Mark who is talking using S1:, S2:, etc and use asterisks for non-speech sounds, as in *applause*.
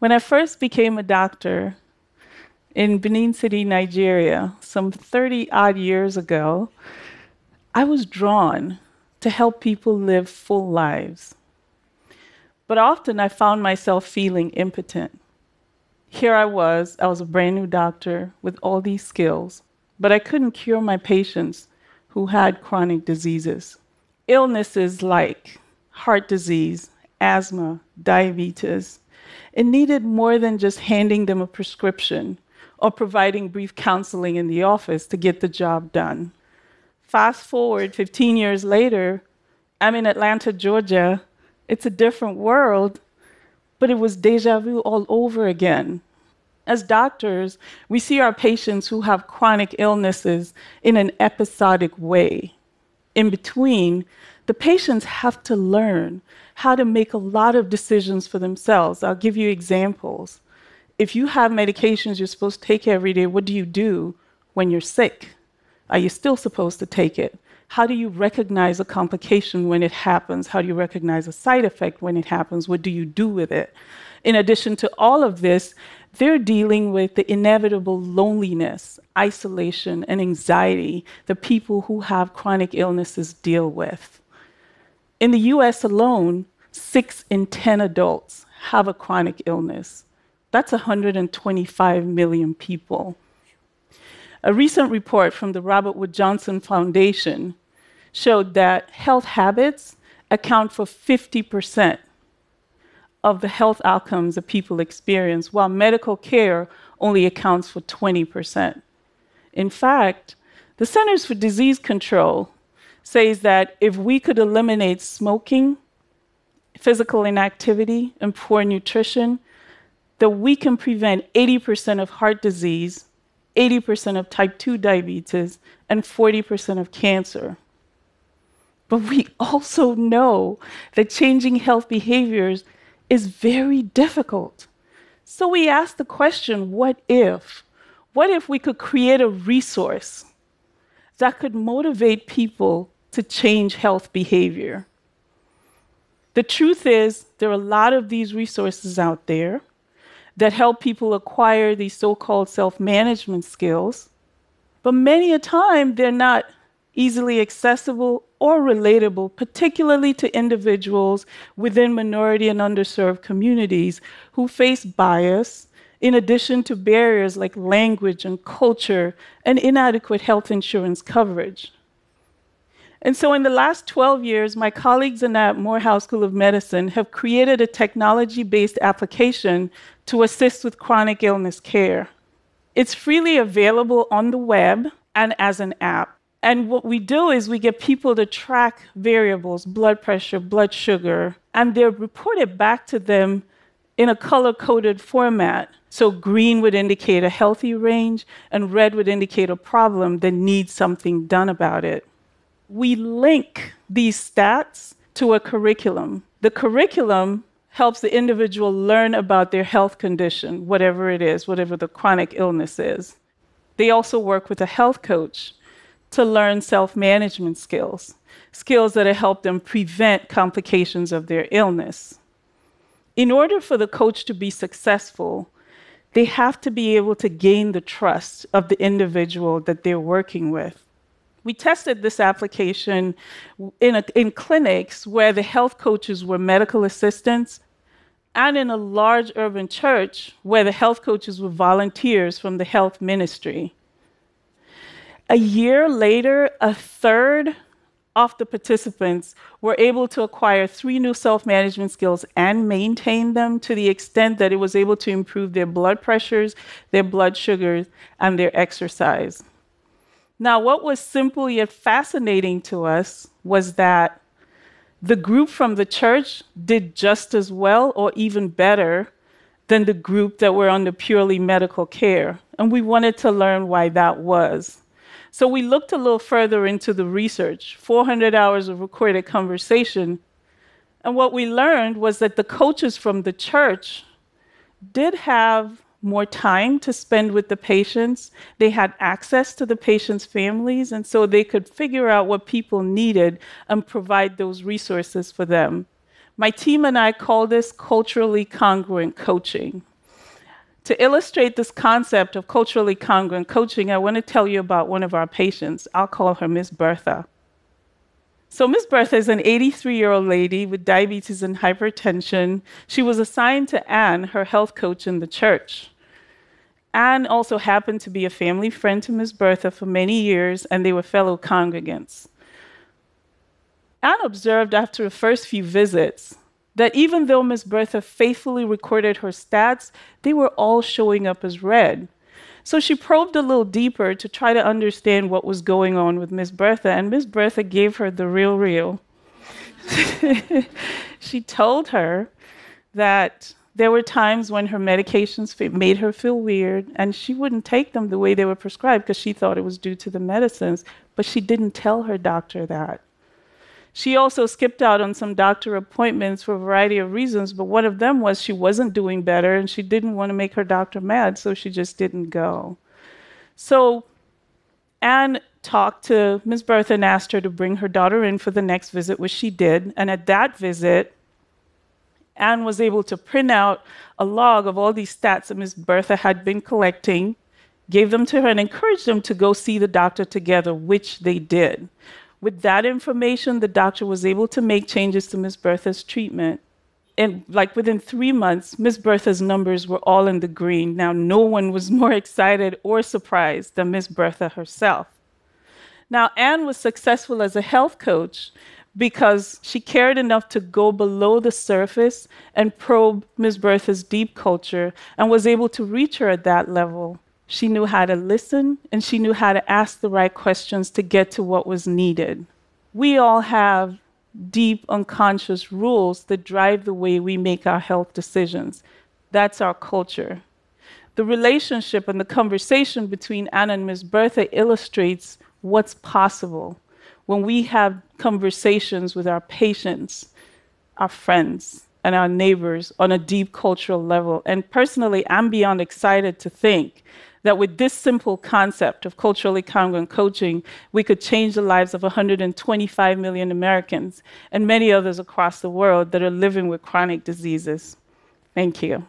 S1: When I first became a doctor in Benin City, Nigeria, some 30 odd years ago, I was drawn to help people live full lives. But often I found myself feeling impotent. Here I was, I was a brand new doctor with all these skills, but I couldn't cure my patients who had chronic diseases. Illnesses like heart disease, asthma, diabetes, it needed more than just handing them a prescription or providing brief counseling in the office to get the job done. Fast forward 15 years later, I'm in Atlanta, Georgia. It's a different world, but it was deja vu all over again. As doctors, we see our patients who have chronic illnesses in an episodic way. In between, the patients have to learn how to make a lot of decisions for themselves. I'll give you examples. If you have medications you're supposed to take every day, what do you do when you're sick? Are you still supposed to take it? How do you recognize a complication when it happens? How do you recognize a side effect when it happens? What do you do with it? In addition to all of this, they're dealing with the inevitable loneliness, isolation, and anxiety that people who have chronic illnesses deal with. In the US alone, six in 10 adults have a chronic illness. That's 125 million people. A recent report from the Robert Wood Johnson Foundation showed that health habits account for 50% of the health outcomes that people experience, while medical care only accounts for 20%. In fact, the Centers for Disease Control says that if we could eliminate smoking, physical inactivity, and poor nutrition, that we can prevent 80% of heart disease, 80% of type 2 diabetes, and 40% of cancer. But we also know that changing health behaviors is very difficult. So we ask the question what if? What if we could create a resource that could motivate people to change health behavior. The truth is, there are a lot of these resources out there that help people acquire these so called self management skills, but many a time they're not easily accessible or relatable, particularly to individuals within minority and underserved communities who face bias, in addition to barriers like language and culture and inadequate health insurance coverage. And so, in the last 12 years, my colleagues in at Morehouse School of Medicine have created a technology based application to assist with chronic illness care. It's freely available on the web and as an app. And what we do is we get people to track variables, blood pressure, blood sugar, and they're reported back to them in a color coded format. So green would indicate a healthy range, and red would indicate a problem that needs something done about it we link these stats to a curriculum. The curriculum helps the individual learn about their health condition, whatever it is, whatever the chronic illness is. They also work with a health coach to learn self management skills, skills that help them prevent complications of their illness. In order for the coach to be successful, they have to be able to gain the trust of the individual that they're working with. We tested this application in, a, in clinics where the health coaches were medical assistants and in a large urban church where the health coaches were volunteers from the health ministry. A year later, a third of the participants were able to acquire three new self management skills and maintain them to the extent that it was able to improve their blood pressures, their blood sugars, and their exercise. Now, what was simple yet fascinating to us was that the group from the church did just as well or even better than the group that were under purely medical care. And we wanted to learn why that was. So we looked a little further into the research 400 hours of recorded conversation. And what we learned was that the coaches from the church did have more time to spend with the patients. They had access to the patients' families, and so they could figure out what people needed and provide those resources for them. My team and I call this culturally congruent coaching. To illustrate this concept of culturally congruent coaching, I want to tell you about one of our patients. I'll call her Miss Bertha. So, Miss Bertha is an 83 year old lady with diabetes and hypertension. She was assigned to Anne, her health coach in the church. Anne also happened to be a family friend to Miss Bertha for many years, and they were fellow congregants. Anne observed after the first few visits that even though Miss Bertha faithfully recorded her stats, they were all showing up as red. So she probed a little deeper to try to understand what was going on with Miss Bertha, and Miss Bertha gave her the real, real. *laughs* she told her that there were times when her medications made her feel weird, and she wouldn't take them the way they were prescribed because she thought it was due to the medicines, but she didn't tell her doctor that. She also skipped out on some doctor appointments for a variety of reasons, but one of them was she wasn't doing better and she didn't want to make her doctor mad, so she just didn't go. So Anne talked to Ms. Bertha and asked her to bring her daughter in for the next visit, which she did. And at that visit, Anne was able to print out a log of all these stats that Ms. Bertha had been collecting, gave them to her, and encouraged them to go see the doctor together, which they did. With that information, the doctor was able to make changes to Ms. Bertha's treatment. And like within three months, Ms. Bertha's numbers were all in the green. Now, no one was *laughs* more excited or surprised than Ms. Bertha herself. Now, Anne was successful as a health coach because she cared enough to go below the surface and probe Ms. Bertha's deep culture and was able to reach her at that level. She knew how to listen and she knew how to ask the right questions to get to what was needed. We all have deep unconscious rules that drive the way we make our health decisions. That's our culture. The relationship and the conversation between Anna and Ms. Bertha illustrates what's possible when we have conversations with our patients, our friends, and our neighbors on a deep cultural level. And personally, I'm beyond excited to think that with this simple concept of culturally congruent coaching, we could change the lives of 125 million Americans and many others across the world that are living with chronic diseases. Thank you.